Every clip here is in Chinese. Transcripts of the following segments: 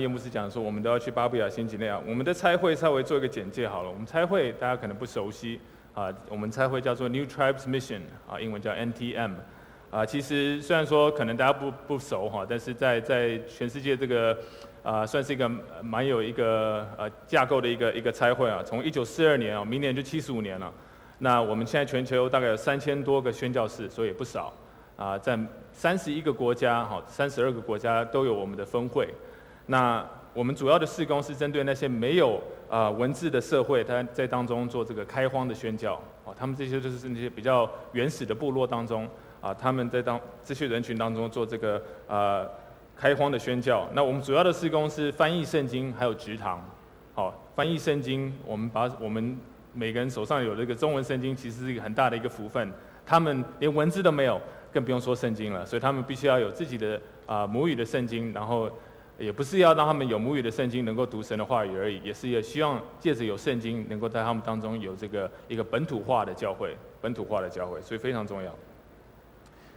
叶牧师讲说，我们都要去巴布亚新几内亚。我们的差会稍微做一个简介好了。我们差会大家可能不熟悉啊，我们差会叫做 New Tribes Mission 啊，英文叫 NTM 啊。其实虽然说可能大家不不熟哈，但是在在全世界这个啊，算是一个蛮有一个呃架构的一个一个差会啊。从一九四二年啊，明年就七十五年了。那我们现在全球大概有三千多个宣教士，所以也不少啊，在三十一个国家哈，三十二个国家都有我们的分会。那我们主要的事工是针对那些没有啊文字的社会，他在当中做这个开荒的宣教啊，他们这些就是那些比较原始的部落当中啊，他们在当这些人群当中做这个啊开荒的宣教。那我们主要的事工是翻译圣经，还有植堂。好，翻译圣经，我们把我们每个人手上有这个中文圣经，其实是一个很大的一个福分。他们连文字都没有。更不用说圣经了，所以他们必须要有自己的啊母语的圣经，然后也不是要让他们有母语的圣经能够读神的话语而已，也是也希望借着有圣经，能够在他们当中有这个一个本土化的教会，本土化的教会，所以非常重要。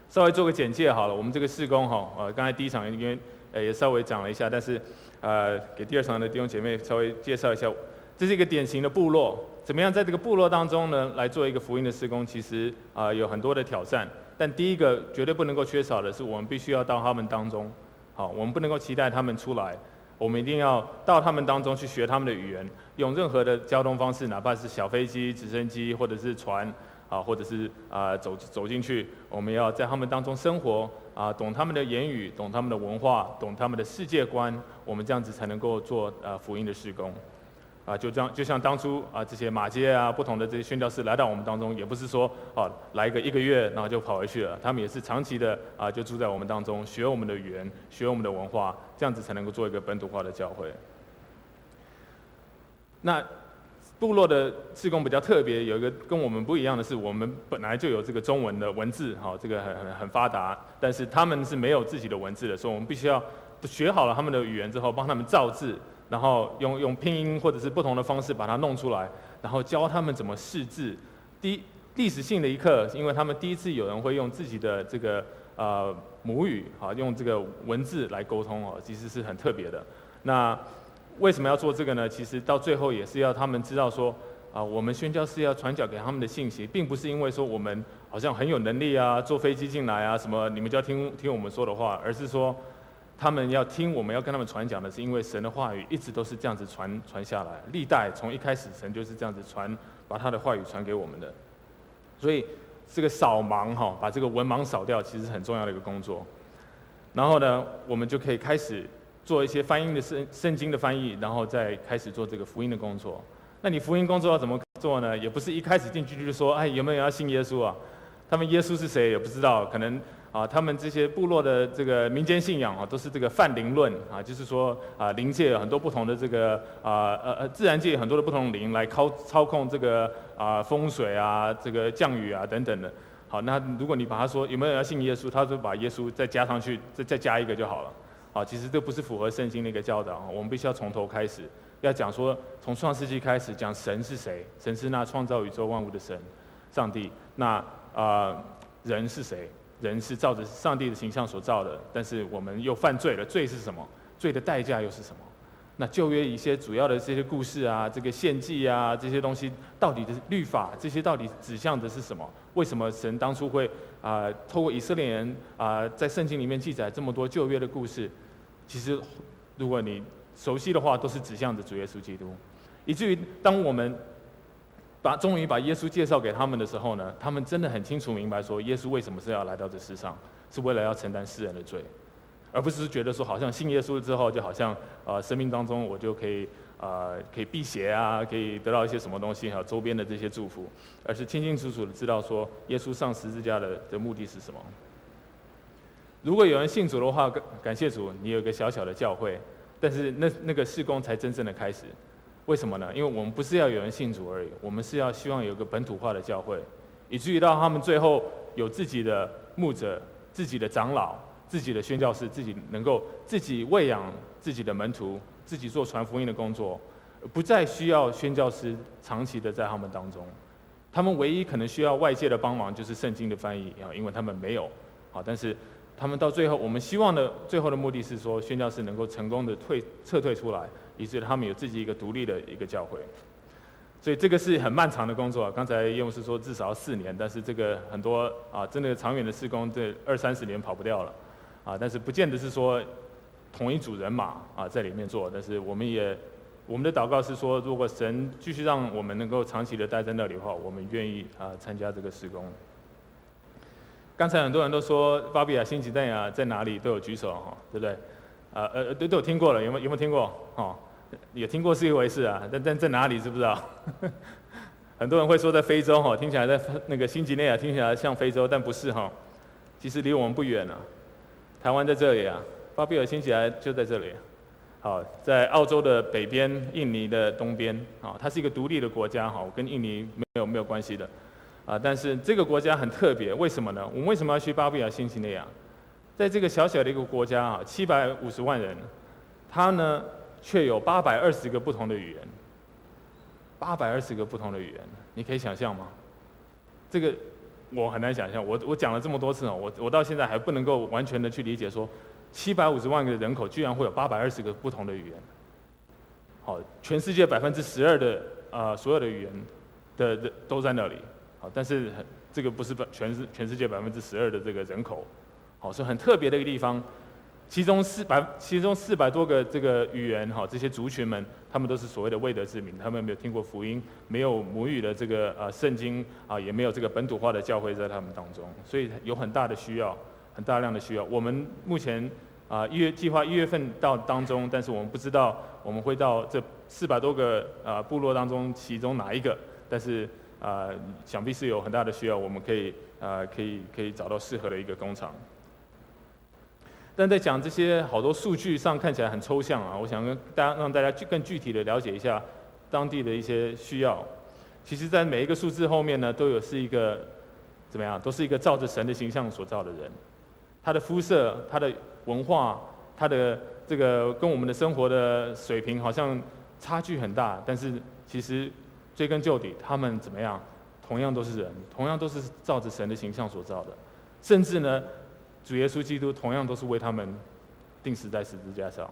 稍微做个简介好了，我们这个事工哈，呃，刚才第一场因为呃也稍微讲了一下，但是呃给第二场的弟兄姐妹稍微介绍一下，这是一个典型的部落，怎么样在这个部落当中呢来做一个福音的事工，其实啊、有很多的挑战。但第一个绝对不能够缺少的是，我们必须要到他们当中，好，我们不能够期待他们出来，我们一定要到他们当中去学他们的语言，用任何的交通方式，哪怕是小飞机、直升机或者是船，啊，或者是啊走走进去，我们要在他们当中生活，啊，懂他们的言语，懂他们的文化，懂他们的世界观，我们这样子才能够做啊福音的施工。啊，就这样，就像当初啊，这些马街啊，不同的这些宣教士来到我们当中，也不是说啊，来个一个月，然后就跑回去了。他们也是长期的啊，就住在我们当中，学我们的语言，学我们的文化，这样子才能够做一个本土化的教会。那部落的事工比较特别，有一个跟我们不一样的是，我们本来就有这个中文的文字，哈，这个很很很发达，但是他们是没有自己的文字的，所以我们必须要学好了他们的语言之后，帮他们造字。然后用用拼音或者是不同的方式把它弄出来，然后教他们怎么识字。第一历史性的一刻，因为他们第一次有人会用自己的这个呃母语啊，用这个文字来沟通哦，其实是很特别的。那为什么要做这个呢？其实到最后也是要他们知道说啊，我们宣教是要传教给他们的信息，并不是因为说我们好像很有能力啊，坐飞机进来啊什么，你们就要听听我们说的话，而是说。他们要听，我们要跟他们传讲的是，因为神的话语一直都是这样子传传下来，历代从一开始神就是这样子传，把他的话语传给我们的。所以这个扫盲哈，把这个文盲扫掉，其实是很重要的一个工作。然后呢，我们就可以开始做一些翻译的圣圣经的翻译，然后再开始做这个福音的工作。那你福音工作要怎么做呢？也不是一开始进去就说，哎，有没有人要信耶稣啊？他们耶稣是谁也不知道，可能。啊，他们这些部落的这个民间信仰啊，都是这个泛灵论啊，就是说啊，灵界有很多不同的这个啊呃呃，自然界有很多的不同灵来操操控这个啊风水啊，这个降雨啊等等的。好，那如果你把他说有没有人要信耶稣，他就把耶稣再加上去，再再加一个就好了。好，其实这不是符合圣经的一个教导。我们必须要从头开始，要讲说从创世纪开始讲神是谁，神是那创造宇宙万物的神，上帝。那啊人是谁？人是照着上帝的形象所造的，但是我们又犯罪了。罪是什么？罪的代价又是什么？那旧约一些主要的这些故事啊，这个献祭啊，这些东西到底的律法，这些到底指向的是什么？为什么神当初会啊、透过以色列人啊、在圣经里面记载这么多旧约的故事？其实，如果你熟悉的话，都是指向着主耶稣基督，以至于当我们。把终于把耶稣介绍给他们的时候呢，他们真的很清楚明白说，耶稣为什么是要来到这世上，是为了要承担世人的罪，而不是觉得说好像信耶稣之后，就好像呃生命当中我就可以呃可以辟邪啊，可以得到一些什么东西还有周边的这些祝福，而是清清楚楚的知道说耶稣上十字架的的目的是什么。如果有人信主的话，感谢主，你有个小小的教会，但是那那个事工才真正的开始。为什么呢？因为我们不是要有人信主而已，我们是要希望有个本土化的教会，以至于到他们最后有自己的牧者、自己的长老、自己的宣教士，自己能够自己喂养自己的门徒，自己做传福音的工作，不再需要宣教师长期的在他们当中。他们唯一可能需要外界的帮忙就是圣经的翻译啊，因为他们没有。好，但是他们到最后，我们希望的最后的目的是说，宣教师能够成功的退撤退出来，以至于他们有自己一个独立的一个教会。所以这个是很漫长的工作。刚才叶牧师说至少要四年，但是这个很多啊，真的长远的施工，这二三十年跑不掉了啊。但是不见得是说同一组人马啊在里面做，但是我们也我们的祷告是说，如果神继续让我们能够长期的待在那里的话，我们愿意啊参加这个施工。刚才很多人都说巴比亚新几内亚在哪里都有举手哈，对不对？啊呃都都有听过了，有没有有没有听过？哦，有听过是一回事啊，但但在哪里知不知道？很多人会说在非洲哈，听起来在那个新几内亚听起来像非洲，但不是哈，其实离我们不远啊。台湾在这里啊，巴比亚新几内亚就在这里。好，在澳洲的北边，印尼的东边，啊，它是一个独立的国家哈，跟印尼没有没有关系的。啊，但是这个国家很特别，为什么呢？我们为什么要去巴比亚新几内亚？在这个小小的一个国家啊，七百五十万人，它呢却有八百二十个不同的语言，八百二十个不同的语言，你可以想象吗？这个我很难想象。我我讲了这么多次啊，我我到现在还不能够完全的去理解说，七百五十万个人口居然会有八百二十个不同的语言。好，全世界百分之十二的、呃、所有的语言的的都在那里。好，但是这个不是全世全世界百分之十二的这个人口，好，是很特别的一个地方。其中四百其中四百多个这个语言，哈，这些族群们，他们都是所谓的未得之民，他们没有听过福音，没有母语的这个呃圣经啊，也没有这个本土化的教会在他们当中，所以有很大的需要，很大量的需要。我们目前啊一月计划一月份到当中，但是我们不知道我们会到这四百多个啊部落当中其中哪一个，但是。啊、想必是有很大的需要，我们可以啊、可以可以找到适合的一个工厂。但在讲这些好多数据上看起来很抽象啊，我想跟大家让大家更具体的了解一下当地的一些需要。其实，在每一个数字后面呢，都有是一个怎么样，都是一个照着神的形象所造的人。他的肤色、他的文化、他的这个跟我们的生活的水平好像差距很大，但是其实。追根究底，他们怎么样？同样都是人，同样都是照着神的形象所造的。甚至呢，主耶稣基督同样都是为他们钉死在十字架上，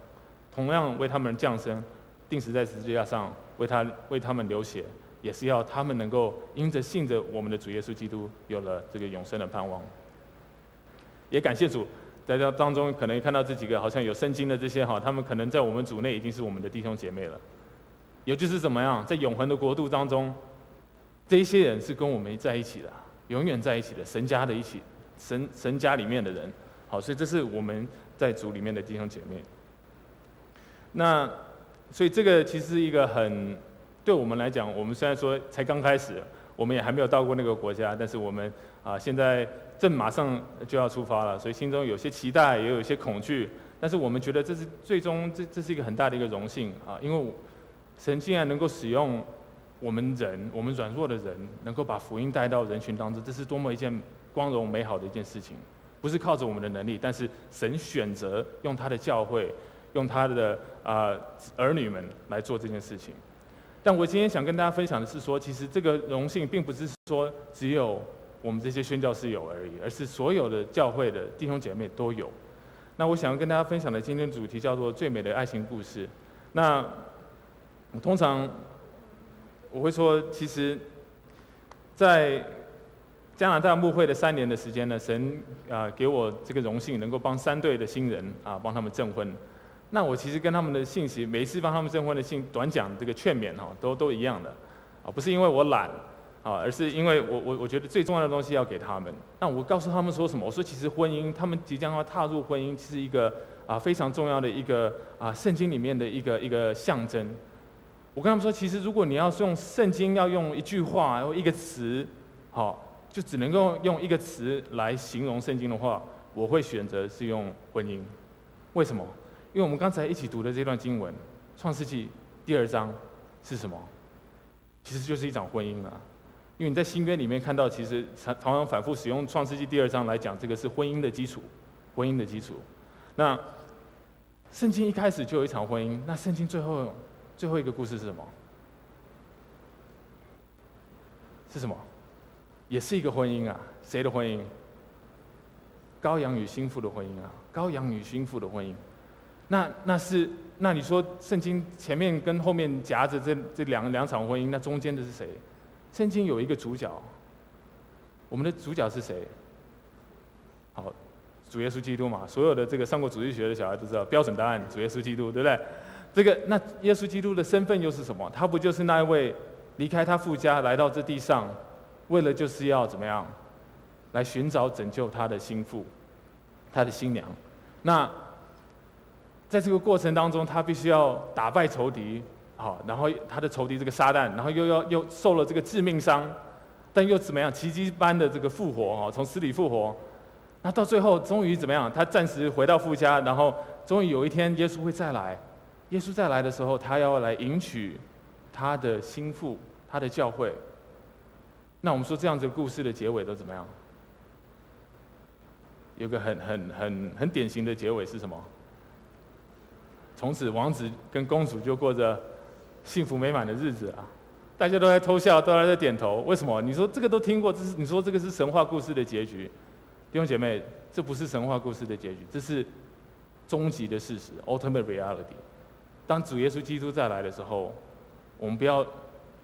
同样为他们降生，钉死在十字架上，为他为他们流血，也是要他们能够因着信着我们的主耶稣基督，有了这个永生的盼望。也感谢主，在这当中可能看到这几个好像有圣经的这些哈，他们可能在我们组内已经是我们的弟兄姐妹了。也就是怎么样，在永恒的国度当中，这一些人是跟我们在一起的，永远在一起的，神家的一起，神神家里面的人。好，所以这是我们在主里面的弟兄姐妹。那所以这个其实是一个很对我们来讲，我们虽然说才刚开始，我们也还没有到过那个国家，但是我们啊现在正马上就要出发了，所以心中有些期待，也有一些恐惧，但是我们觉得这是最终这这是一个很大的一个荣幸啊，因为。神竟然能够使用我们人，我们软弱的人，能够把福音带到人群当中，这是多么一件光荣美好的一件事情。不是靠着我们的能力，但是神选择用他的教会，用他的啊、儿女们来做这件事情。但我今天想跟大家分享的是说，其实这个荣幸并不是说只有我们这些宣教士有而已，而是所有的教会的弟兄姐妹都有。那我想要跟大家分享的今天主题叫做“最美的爱情故事”。那通常我会说，其实，在加拿大牧会的三年的时间呢，神啊给我这个荣幸，能够帮三对的新人啊帮他们证婚。那我其实跟他们的信息，每一次帮他们证婚的信短讲这个劝勉哈，都都一样的啊，不是因为我懒啊，而是因为我我我觉得最重要的东西要给他们。那我告诉他们说什么？我说其实婚姻，他们即将要踏入婚姻，是一个啊非常重要的一个啊圣经里面的一个一个象征。我跟他们说，其实如果你要用圣经，要用一句话，或一个词，好，就只能够用一个词来形容圣经的话，我会选择是用婚姻。为什么？因为我们刚才一起读的这段经文，《创世纪》第二章是什么？其实就是一场婚姻啊。因为你在新约里面看到，其实常常反复使用《创世纪》第二章来讲，这个是婚姻的基础，婚姻的基础。那圣经一开始就有一场婚姻，那圣经最后。最后一个故事是什么？是什么？也是一个婚姻啊？谁的婚姻？羔羊与心腹的婚姻啊，羔羊与心腹的婚姻。那那是那你说圣经前面跟后面夹着这这两两场婚姻，那中间的是谁？圣经有一个主角，我们的主角是谁？好，主耶稣基督嘛。所有的这个上过主日学的小孩都知道标准答案，主耶稣基督，对不对？这个那耶稣基督的身份又是什么？他不就是那一位离开他父家来到这地上，为了就是要怎么样，来寻找拯救他的心腹，他的新娘。那在这个过程当中，他必须要打败仇敌，好，然后他的仇敌这个撒旦，然后又要又受了这个致命伤，但又怎么样奇迹般的这个复活哈，从死里复活，那到最后终于怎么样？他暂时回到父家，然后终于有一天耶稣会再来，耶稣再来的时候，他要来迎娶他的心腹，他的教会。那我们说这样子故事的结尾都怎么样？有个很很很很典型的结尾是什么？从此，王子跟公主就过着幸福美满的日子啊！大家都在偷笑，都在点头。为什么？你说这个都听过，这是你说这个是神话故事的结局。弟兄姐妹，这不是神话故事的结局，这是终极的事实 （ultimate reality）。当主耶稣基督再来的时候，我们不要，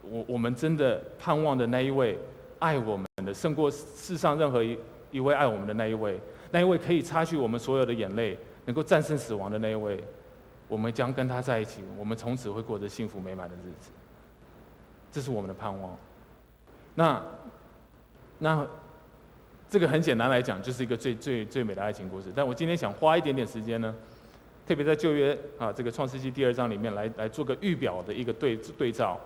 我我们真的盼望的那一位爱我们的，胜过世上任何一一位爱我们的那一位，那一位可以擦去我们所有的眼泪，能够战胜死亡的那一位。我们将跟他在一起，我们从此会过着幸福美满的日子。这是我们的盼望。那那这个很简单来讲，就是一个最最最美的爱情故事。但我今天想花一点点时间呢，特别在旧约啊这个创世纪第二章里面来来做个预表的一个对对照。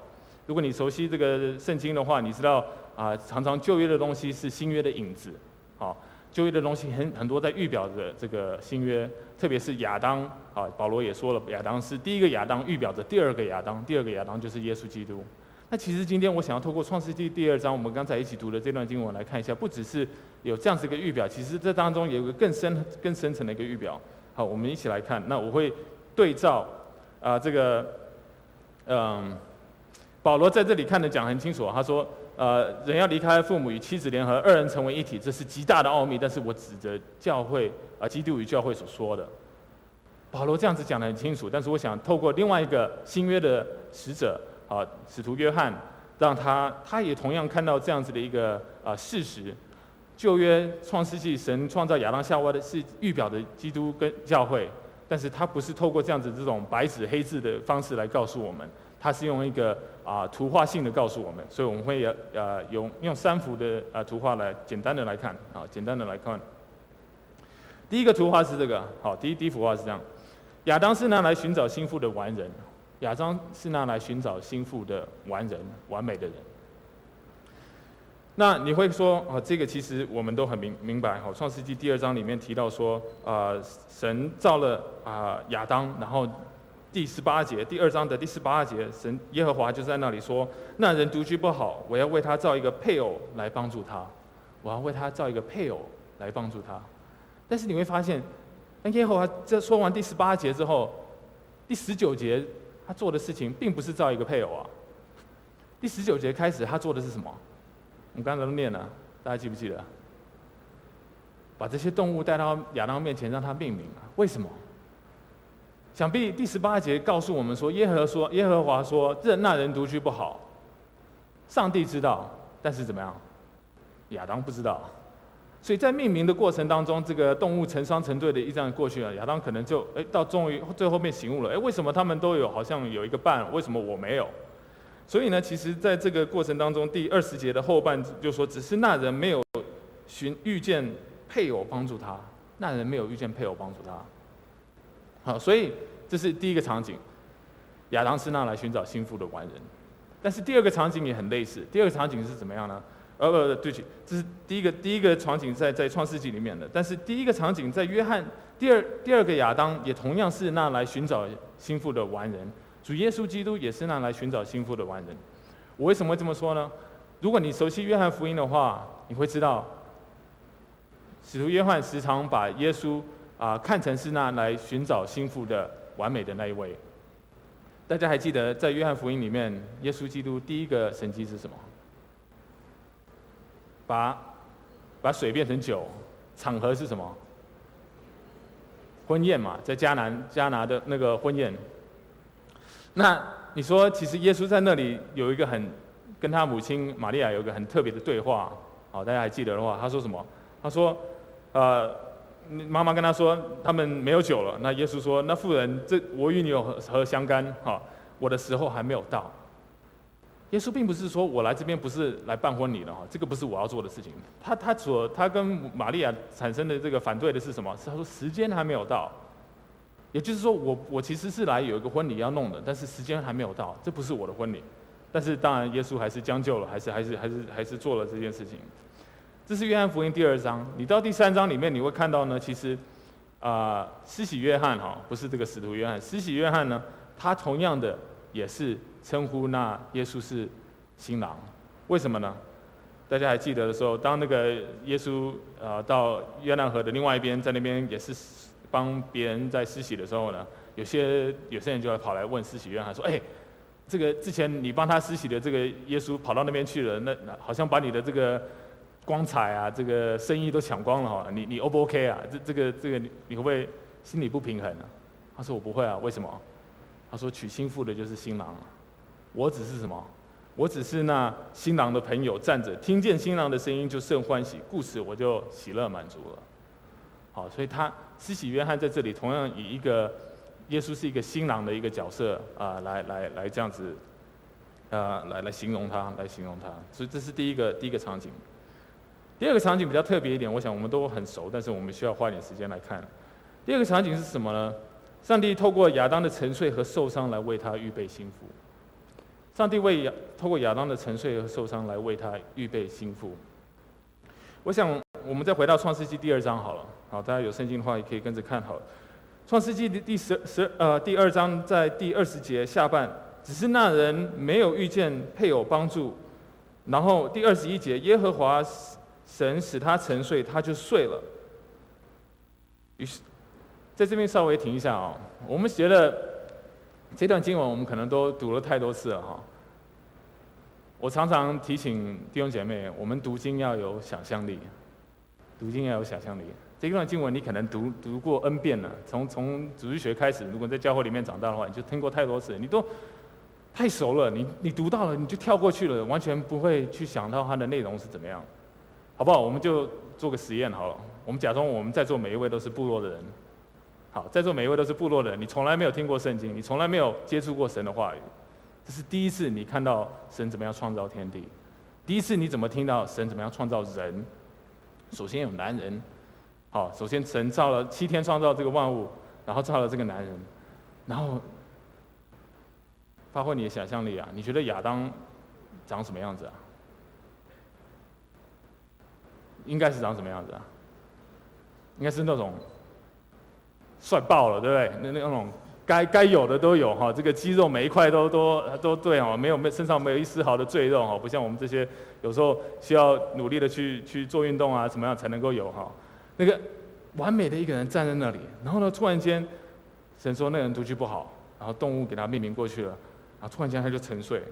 如果你熟悉这个圣经的话，你知道啊，常常旧约的东西是新约的影子，好。旧约的东西很很多，在预表着这个新约，特别是亚当啊，保罗也说了，亚当是第一个亚当，预表着第二个亚当，第二个亚当就是耶稣基督。那其实今天我想要透过创世纪第二章，我们刚才一起读的这段经文来看一下，不只是有这样子一个预表，其实这当中有一个更深、更深层的一个预表。好，我们一起来看。那我会对照啊，这个嗯，保罗在这里看的讲很清楚，他说。呃，人要离开父母与妻子联合，二人成为一体，这是极大的奥秘。但是我指着教会啊、基督与教会所说的，保罗这样子讲得很清楚。但是我想透过另外一个新约的使者啊、使徒约翰，让他他也同样看到这样子的一个啊、事实。旧约创世纪神创造亚当夏娃的是预表的基督跟教会，但是他不是透过这样子这种白纸黑字的方式来告诉我们。它是用一个啊、图画性的告诉我们，所以我们会呃用用三幅的呃图画来简单的来看啊，简单的来看。第一个图画是这个，好，第一第一幅画是这样，亚当是拿来寻找心腹的完人，亚当是拿来寻找心腹的完人，完美的人。那你会说啊，这个其实我们都很明明白，好，创世纪第二章里面提到说啊、神造了啊亚当，然后。第十八节，第二章的第十八节，神耶和华就在那里说：“那人独居不好，我要为他造一个配偶来帮助他。我要为他造一个配偶来帮助他。”但是你会发现，那耶和华这说完第十八节之后，第十九节他做的事情并不是造一个配偶啊。第十九节开始他做的是什么？我们刚才都念了，大家记不记得？把这些动物带到亚当面前，让他命名啊？为什么？想必第十八节告诉我们说，耶和说耶和华说，这那人独居不好。上帝知道，但是怎么样？亚当不知道。所以在命名的过程当中，这个动物成双成对的一这样过去了，亚当可能就哎到终于最后面醒悟了，哎为什么他们都有好像有一个伴，为什么我没有？所以呢，其实在这个过程当中，第二十节的后半就说，只是那人没有寻遇见配偶帮助他，那人没有遇见配偶帮助他。好，所以这是第一个场景，亚当是那来寻找心腹的完人。但是第二个场景也很类似，第二个场景是怎么样呢？呃，不，对不起，这是第一个第一个场景在在创世纪里面的。但是第一个场景在约翰第二第二个亚当也同样是那来寻找心腹的完人。主耶稣基督也是那来寻找新妇的完人。我为什么会这么说呢？如果你熟悉约翰福音的话，你会知道，使徒约翰时常把耶稣。啊，看成是那来寻找新妇的完美的那一位。大家还记得在约翰福音里面，耶稣基督第一个神迹是什么？把把水变成酒，场合是什么？婚宴嘛，在迦南迦拿的那个婚宴。那你说，其实耶稣在那里有一个很跟他母亲玛利亚有一个很特别的对话，好，大家还记得的话，他说什么？他说，呃，妈妈跟他说他们没有酒了。那耶稣说，那妇人，这我与你有何何相干？哈，我的时候还没有到。耶稣并不是说我来这边不是来办婚礼的哈，这个不是我要做的事情。他他所他跟玛利亚产生的这个反对的是什么？是他说时间还没有到，也就是说我我其实是来有一个婚礼要弄的，但是时间还没有到，这不是我的婚礼。但是当然耶稣还是将就了，还是还是还是还是做了这件事情。这是约翰福音第二章，你到第三章里面你会看到呢，其实啊，施洗约翰哈，不是这个使徒约翰，施洗约翰呢，他同样的也是。称呼那耶稣是新郎，为什么呢？大家还记得的时候，当那个耶稣呃到约旦河的另外一边，在那边也是帮别人在施洗的时候呢，有些有些人就会跑来问施洗约翰说：“哎，这个之前你帮他施洗的这个耶稣跑到那边去了，那好像把你的这个光彩啊，这个生意都抢光了哈，你你 O 不 OK 啊？这这个这个你你会不会心里不平衡呢？”他说：“我不会啊，为什么？”他说：“娶新妇的就是新郎。”我只是什么？我只是那新郎的朋友，站着听见新郎的声音就甚欢喜，故此我就喜乐满足了。好，所以他施洗约翰在这里同样以一个耶稣是一个新郎的一个角色啊，来来来这样子，啊，来来形容他，来形容他。所以这是第一个第一个场景。第二个场景比较特别一点，我想我们都很熟，但是我们需要花点时间来看。第二个场景是什么呢？上帝透过亚当的沉睡和受伤来为他预备新妇。上帝为亚透过亚当的沉睡和受伤来为他预备新妇。我想，我们再回到创世纪第二章好了。好，大家有圣经的话也可以跟着看好。创世纪的第十十呃第二章在第二十节下半，只是那人没有遇见配偶帮助。然后第二十一节，耶和华神使他沉睡，他就睡了。于是，在这边稍微停一下啊，我们觉得。这段经文我们可能都读了太多次了哈。我常常提醒弟兄姐妹，我们读经要有想象力，读经要有想象力。这一段经文你可能读读过 N 遍了，从从主日学开始，如果在教会里面长大的话，你就听过太多次，你都太熟了。你你读到了，你就跳过去了，完全不会去想到它的内容是怎么样，好不好？我们就做个实验好了，我们假装我们在座每一位都是部落的人。好，在座每一位都是部落的人，你从来没有听过圣经，你从来没有接触过神的话语，这是第一次你看到神怎么样创造天地，第一次你怎么听到神怎么样创造人？首先有男人，好，首先神造了七天创造这个万物，然后造了这个男人，然后发挥你的想象力啊，你觉得亚当长什么样子啊？应该是长什么样子啊？应该是那种。帅爆了，对不对？那那种该该有的都有哈，这个肌肉每一块都都都对哦，没有没身上没有一丝毫的赘肉哈，不像我们这些有时候需要努力的去去做运动啊，怎么样才能够有哈？那个完美的一个人站在那里，然后呢，突然间神说那个人读书不好，然后动物给他命名过去了，然后突然间他就沉睡。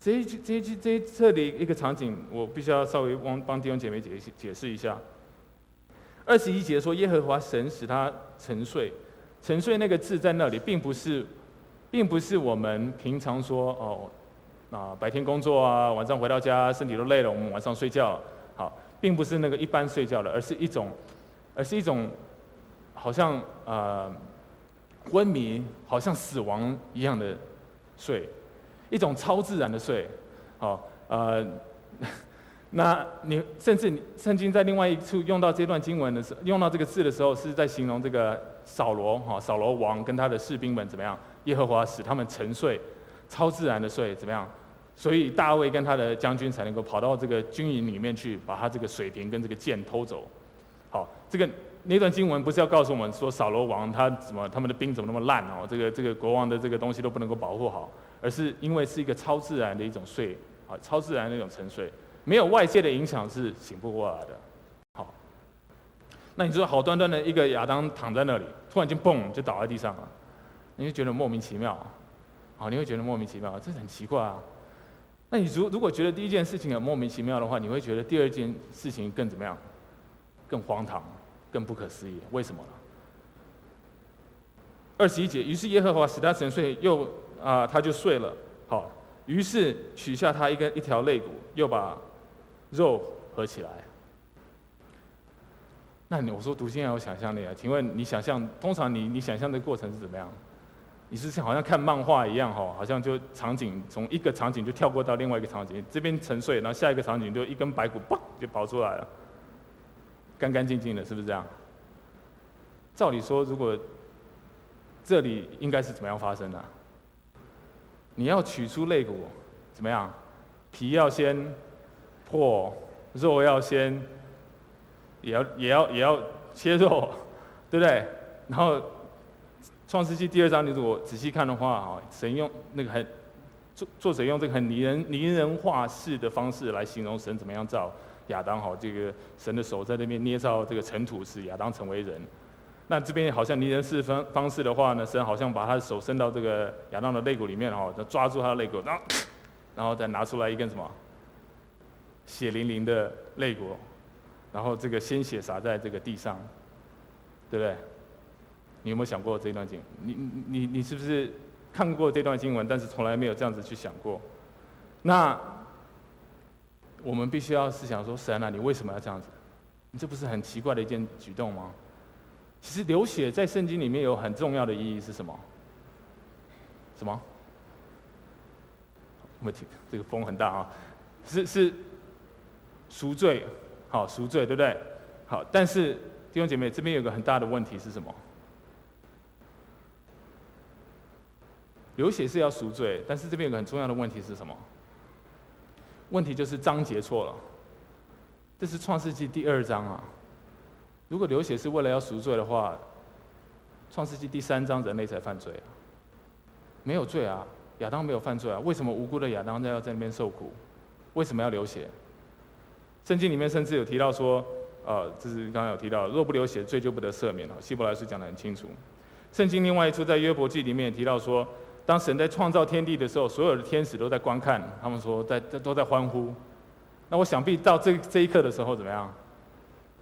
这一这这这里一个场景，我必须要稍微帮帮弟兄姐妹解解释一下。二十一节说，耶和华神使他沉睡，沉睡那个字在那里，并不是，并不是我们平常说哦，啊白天工作啊，晚上回到家身体都累了，我们晚上睡觉，好，并不是那个一般睡觉的，而是一种，而是一种，好像、呃、昏迷，好像死亡一样的睡，一种超自然的睡，好，呃。那你甚至你圣经在另外一处用到这段经文的时候，用到这个字的时候，是在形容这个扫罗哈，扫罗王跟他的士兵们怎么样？耶和华使他们沉睡，超自然的睡怎么样？所以大卫跟他的将军才能够跑到这个军营里面去，把他这个水瓶跟这个剑偷走。好，这个那段经文不是要告诉我们说扫罗王他怎么他们的兵怎么那么烂哦？这个这个国王的这个东西都不能够保护好，而是因为是一个超自然的一种睡啊，超自然的一种沉睡。没有外界的影响是醒不过来的。好，那你说好端端的一个亚当躺在那里，突然间嘣就倒在地上了，你会觉得莫名其妙。好，你会觉得莫名其妙，这很奇怪啊。那你如如果觉得第一件事情很莫名其妙的话，你会觉得第二件事情更怎么样？更荒唐，更不可思议。为什么呢？二十一节，于是耶和华使他沉睡，又啊、他就睡了。好，于是取下他一根一条肋骨，又把肉合起来。那你我说读经要有想象力啊？请问你想象，通常你你想象的过程是怎么样？你是像好像看漫画一样哈，好像就场景从一个场景就跳过到另外一个场景，这边沉睡，然后下一个场景就一根白骨嘣就跑出来了，干干净净的，是不是这样？照理说，如果这里应该是怎么样发生的？你要取出肋骨，怎么样？皮要先破，肉要先，也要也要也要切肉，对不对？然后创世纪第二章，你如果仔细看的话，哈，神用那个很作作者用这个很拟人拟人化式的方式来形容神怎么样造亚当，哈，这个神的手在那边捏造这个尘土，使亚当成为人。那这边好像拟人式方方式的话呢，神好像把他的手伸到这个亚当的肋骨里面哈，抓住他的肋骨，然后，然后再拿出来一根什么血淋淋的肋骨，然后这个鲜血洒在这个地上，对不对？你有没有想过这段经？你你你是不是看过这段经文，但是从来没有这样子去想过？那我们必须要思想说，神啊，你为什么要这样子？你这不是很奇怪的一件举动吗？其实流血在圣经里面有很重要的意义是什么？什么？我们听这个风很大啊，是是赎罪，好赎罪，对不对？好，但是弟兄姐妹这边有个很大的问题是什么？流血是要赎罪，但是这边有个很重要的问题是什么？问题就是章节错了，这是创世纪第二章啊。如果流血是为了要赎罪的话，《创世纪》第三章人类才犯罪啊，没有罪啊，亚当没有犯罪啊，为什么无辜的亚当在要在那边受苦？为什么要流血？圣经里面甚至有提到说，呃，这是刚刚有提到，若不流血，罪就不得赦免了。希伯来书讲得很清楚。圣经另外一处在约伯记里面也提到说，当神在创造天地的时候，所有的天使都在观看，他们说在都在欢呼。那我想必到这这一刻的时候怎么样？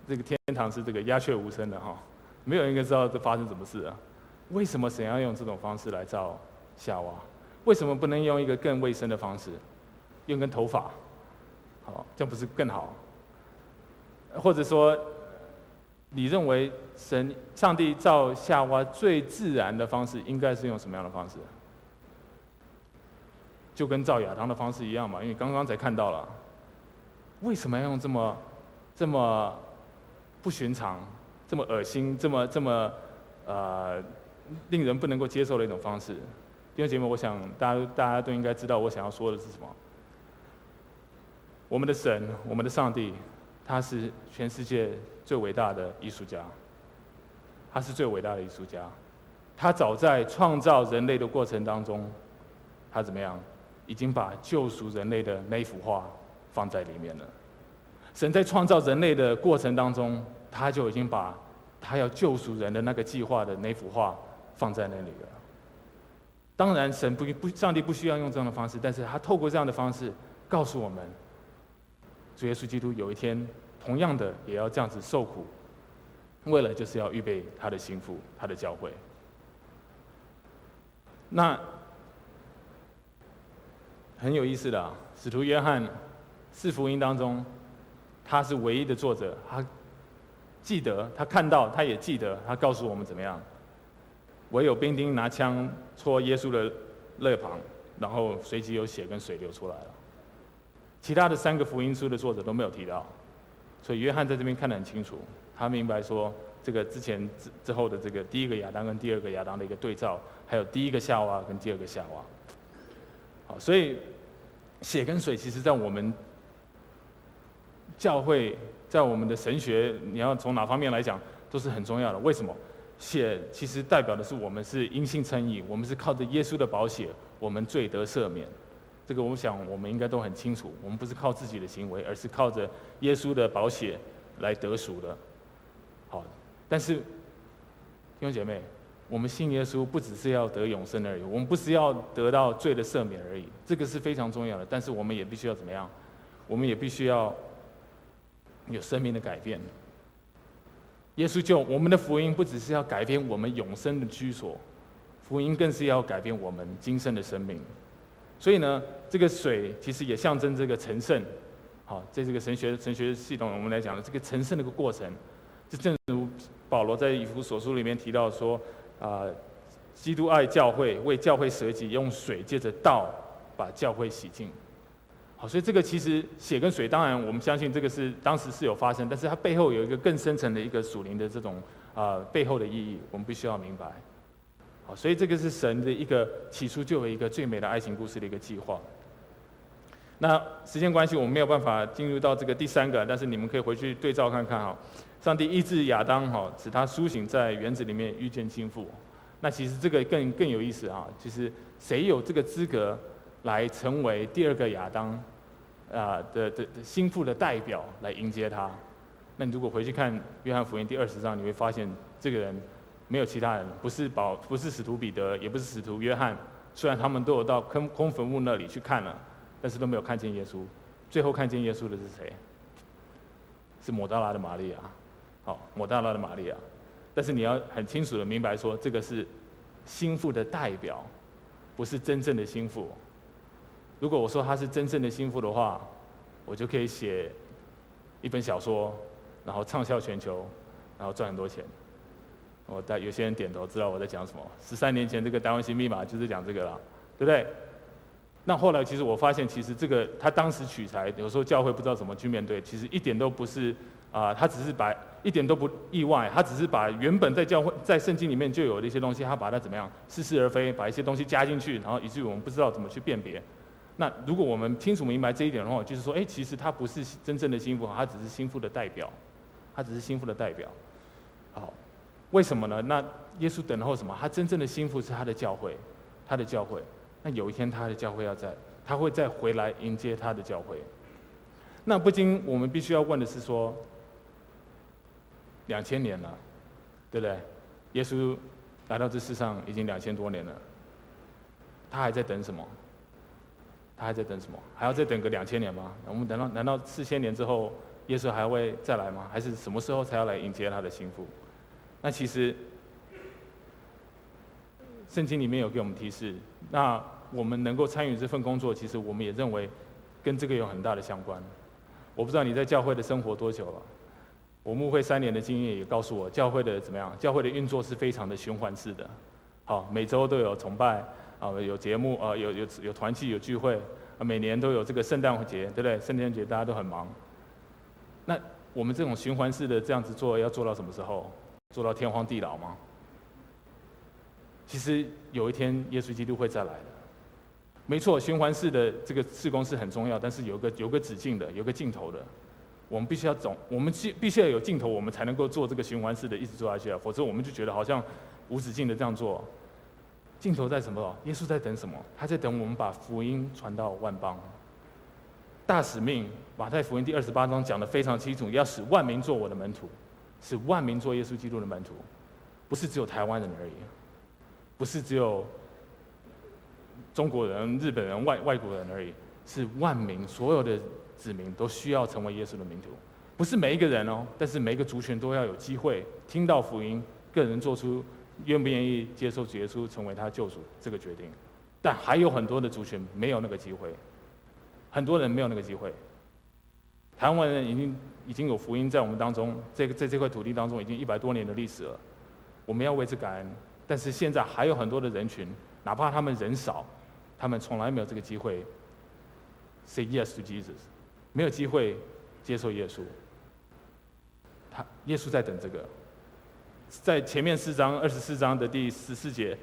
这个天堂是这个鸦雀无声的哈，没有人应该知道这发生什么事啊？为什么神要用这种方式来造夏娃？为什么不能用一个更卫生的方式，用根头发？好，这样不是更好？或者说，你认为神上帝造夏娃最自然的方式，应该是用什么样的方式？就跟造亚当的方式一样嘛？因为刚刚才看到了，为什么要用这么这么？不寻常，这么恶心，这么这么，呃，令人不能够接受的一种方式。弟兄姐妹，我想大家大家都应该知道我想要说的是什么。我们的神，我们的上帝，他是全世界最伟大的艺术家。他是最伟大的艺术家。他早在创造人类的过程当中，他怎么样，已经把救赎人类的那幅画放在里面了。神在创造人类的过程当中，他就已经把他要救赎人的那个计划的那幅画放在那里了。当然，神不不，上帝不需要用这样的方式，但是他透过这样的方式告诉我们，主耶稣基督有一天同样的也要这样子受苦，为了就是要预备他的心腹，他的教会。那很有意思的啊，使徒约翰四福音当中。他是唯一的作者，他记得，他看到，他也记得，他告诉我们怎么样。唯有兵丁拿枪戳耶稣的肋旁，然后随即有血跟水流出来了。其他的三个福音书的作者都没有提到，所以约翰在这边看得很清楚，他明白说，这个之前之之后的这个第一个亚当跟第二个亚当的一个对照，还有第一个夏娃跟第二个夏娃。好，所以血跟水其实在我们。教会在我们的神学，你要从哪方面来讲，都是很重要的。为什么？血其实代表的是我们是因信称义，我们是靠着耶稣的宝血，我们罪得赦免。这个我想我们应该都很清楚。我们不是靠自己的行为，而是靠着耶稣的宝血来得赎的。好，但是弟兄姐妹，我们信耶稣不只是要得永生而已，我们不是要得到罪的赦免而已，这个是非常重要的。但是我们也必须要怎么样？我们也必须要。有生命的改变。耶稣救我们的福音，不只是要改变我们永生的居所，福音更是要改变我们今生的生命。所以呢，这个水其实也象征这个成圣。好，在这个神学神学系统，我们来讲这个成圣的一个过程，就正如保罗在以弗所书里面提到说，啊，基督爱教会，为教会舍己，用水借着道把教会洗净。好，所以这个其实血跟水，当然我们相信这个是当时是有发生，但是它背后有一个更深层的一个属灵的这种啊背后的意义，我们必须要明白。好，所以这个是神的一个起初就有一个最美的爱情故事的一个计划。那时间关系，我们没有办法进入到这个第三个，但是你们可以回去对照看看哈。上帝医治亚当哈，使他苏醒在园子里面遇见心腹。那其实这个更更有意思啊，其实谁有这个资格来成为第二个亚当？啊的的心腹的代表来迎接他，那你如果回去看约翰福音第二十章，你会发现这个人没有其他人，不是保，不是使徒彼得，也不是使徒约翰，虽然他们都有到空空坟墓那里去看了，但是都没有看见耶稣。最后看见耶稣的是谁？是抹大拉的玛利亚，好，抹大拉的玛利亚。但是你要很清楚的明白说，这个是心腹的代表，不是真正的心腹。如果我说他是真正的心腹的话，我就可以写一本小说，然后畅销全球，然后赚很多钱。我带有些人点头，知道我在讲什么。十三年前这个《达文西密码》就是讲这个了，对不对？那后来其实我发现，其实这个他当时取材，有时候教会不知道怎么去面对，其实一点都不是啊、他只是把一点都不意外，他只是把原本在教会在圣经里面就有的一些东西，他把它怎么样似是而非，把一些东西加进去，然后以至于我们不知道怎么去辨别。那如果我们清楚明白这一点的话，就是说，哎，其实他不是真正的心腹，他只是心腹的代表，他只是心腹的代表。好，为什么呢？那耶稣等候什么？他真正的心腹是他的教会，他的教会。那有一天他的教会要在，他会再回来迎接他的教会。那不禁我们必须要问的是说，两千年了，对不对？耶稣来到这世上已经两千多年了，他还在等什么？他还在等什么？还要再等个两千年吗？我们等到难道四千年之后，耶稣还会再来吗？还是什么时候才要来迎接他的新妇？那其实圣经里面有给我们提示。那我们能够参与这份工作，其实我们也认为跟这个有很大的相关。我不知道你在教会的生活多久了？我牧会三年的经验也告诉我，教会的怎么样？教会的运作是非常的循环式的。好，每周都有崇拜。啊，有节目啊，有有有团契，有聚会，啊，每年都有这个圣诞节，对不对？圣诞节大家都很忙。那我们这种循环式的这样子做，要做到什么时候？做到天荒地老吗？其实有一天，耶稣基督会再来的。没错，循环式的这个事工是很重要，但是有个有个止境的，有个尽头的。我们必须要走，我们必必须要有镜头，我们才能够做这个循环式的，一直做下去啊。否则，我们就觉得好像无止境的这样做。镜头在什么？耶稣在等什么？他在等我们把福音传到万邦。大使命，马太福音第二十八章讲得非常清楚，要使万民做我的门徒，使万民做耶稣基督的门徒，不是只有台湾人而已，不是只有中国人、日本人、外外国人而已，是万民所有的子民都需要成为耶稣的门徒，不是每一个人哦，但是每一个族群都要有机会听到福音，个人做出。愿不愿意接受耶稣成为他救主这个决定？但还有很多的族群没有那个机会，很多人没有那个机会。台湾人已经已经有福音在我们当中，这个在这块土地当中已经一百多年的历史了，我们要为之感恩。但是现在还有很多的人群，哪怕他们人少，他们从来没有这个机会 say yes to Jesus，没有机会接受耶稣。他耶稣在等这个。在前面四章二十四章的第十四节，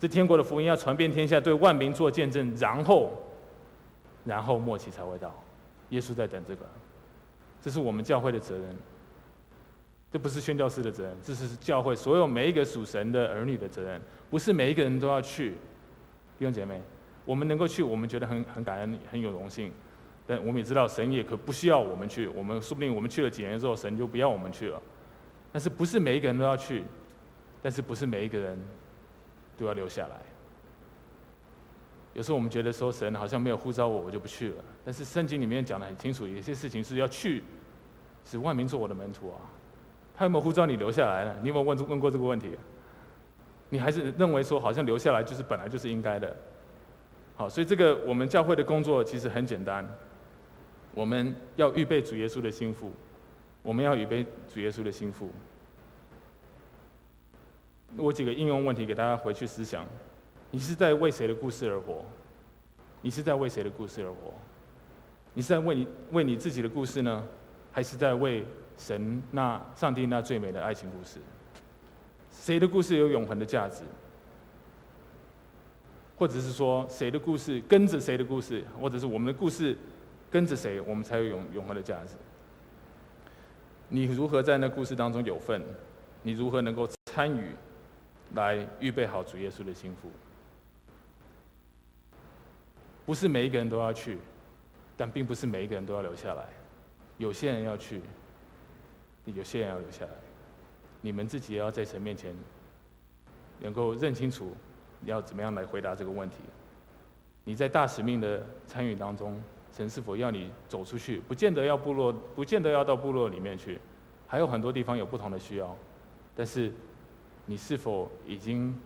这天国的福音要传遍天下，对万民做见证，然后，然后末期才会到。耶稣在等这个，这是我们教会的责任，这不是宣教士的责任，这是教会所有每一个属神的儿女的责任，不是每一个人都要去。弟兄姐妹，我们能够去，我们觉得很很感恩，很有荣幸，但我们也知道神也可不需要我们去，我们说不定我们去了几年之后，神就不要我们去了。但是不是每一个人都要去，但是不是每一个人都要留下来。有时候我们觉得说神好像没有呼召我，我就不去了。但是圣经里面讲得很清楚，有些事情是要去，使万民做我的门徒啊。他有没有呼召你留下来呢？你有没有问问过这个问题？你还是认为说好像留下来就是本来就是应该的。好，所以这个我们教会的工作其实很简单，我们要预备主耶稣的心腹，我们要预备主耶稣的心腹。我几个应用问题给大家回去思想：你是在为谁的故事而活？你是在为谁的故事而活？你是在为你为你自己的故事呢，还是在为神那上帝那最美的爱情故事？谁的故事有永恒的价值？或者是说，谁的故事跟着谁的故事，或者是我们的故事跟着谁，我们才有永永恒的价值？你如何在那故事当中有份？你如何能够参与？来预备好主耶稣的心腹，不是每一个人都要去，但并不是每一个人都要留下来。有些人要去，有些人要留下来。你们自己也要在神面前，能够认清楚，你要怎么样来回答这个问题。你在大使命的参与当中，神是否要你走出去？不见得要部落，不见得要到部落里面去，还有很多地方有不同的需要，但是。你是否已经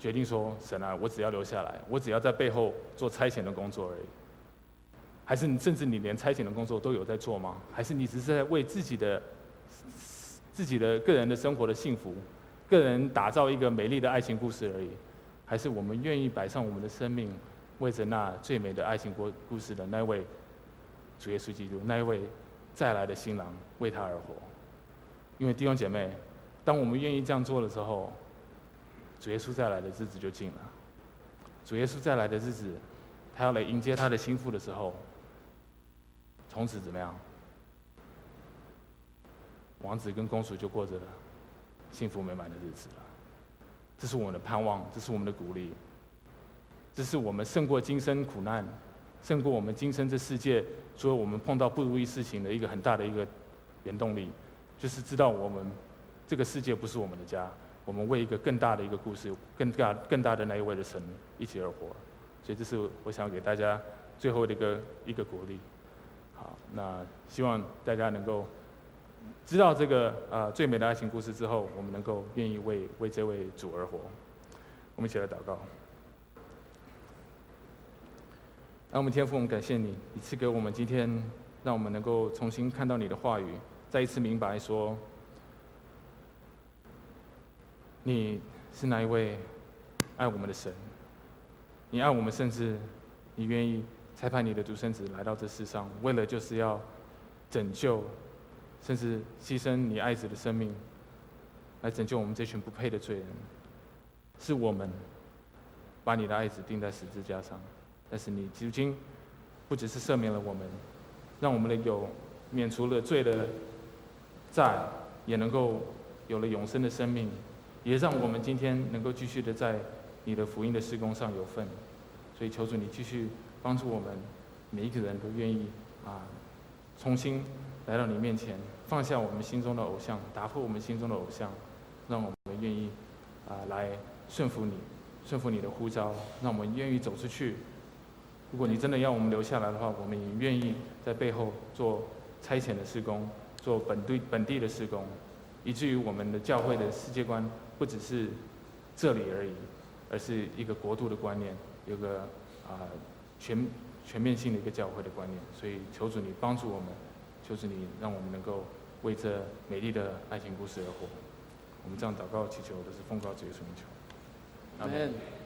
决定说，神啊，我只要留下来，我只要在背后做差遣的工作而已？还是你甚至你连差遣的工作都有在做吗？还是你只是在为自己的自己的个人的生活的幸福，个人打造一个美丽的爱情故事而已？还是我们愿意摆上我们的生命，为着那最美的爱情故故事的那位主耶稣基督，那一位再来的新郎，为他而活？因为弟兄姐妹。当我们愿意这样做的时候，主耶稣再来的日子就近了。主耶稣再来的日子，他要来迎接他的心腹的时候，从此怎么样？王子跟公主就过着幸福美满的日子了。这是我们的盼望，这是我们的鼓励，这是我们胜过今生苦难，胜过我们今生这世界所有我们碰到不如意事情的一个很大的一个原动力，就是知道我们。这个世界不是我们的家，我们为一个更大的一个故事，更大更大的那一位的神一起而活，所以这是我想要给大家最后的一个一个鼓励。好，那希望大家能够知道这个啊、呃、最美的爱情故事之后，我们能够愿意为为这位主而活。我们一起来祷告。那我们天父，我们感谢你，你赐给我们今天，让我们能够重新看到你的话语，再一次明白说。你是哪一位爱我们的神？你爱我们，甚至你愿意差派你的独生子来到这世上，为了就是要拯救，甚至牺牲你爱子的生命，来拯救我们这群不配的罪人。是我们把你的爱子钉在十字架上，但是你如今不只是赦免了我们，让我们的有免除了罪的债，也能够有了永生的生命。也让我们今天能够继续的在你的福音的施工上有份，所以求主你继续帮助我们，每一个人都愿意啊，重新来到你面前，放下我们心中的偶像，打破我们心中的偶像，让我们愿意啊来顺服你，顺服你的呼召，让我们愿意走出去。如果你真的要我们留下来的话，我们也愿意在背后做差遣的施工，做本地本地的施工，以至于我们的教会的世界观。不只是这里而已，而是一个国度的观念，有个啊全全面性的一个教会的观念。所以求主你帮助我们，求主你让我们能够为这美丽的爱情故事而活。我们这样祷告祈求，都是奉告主耶稣名求。阿门。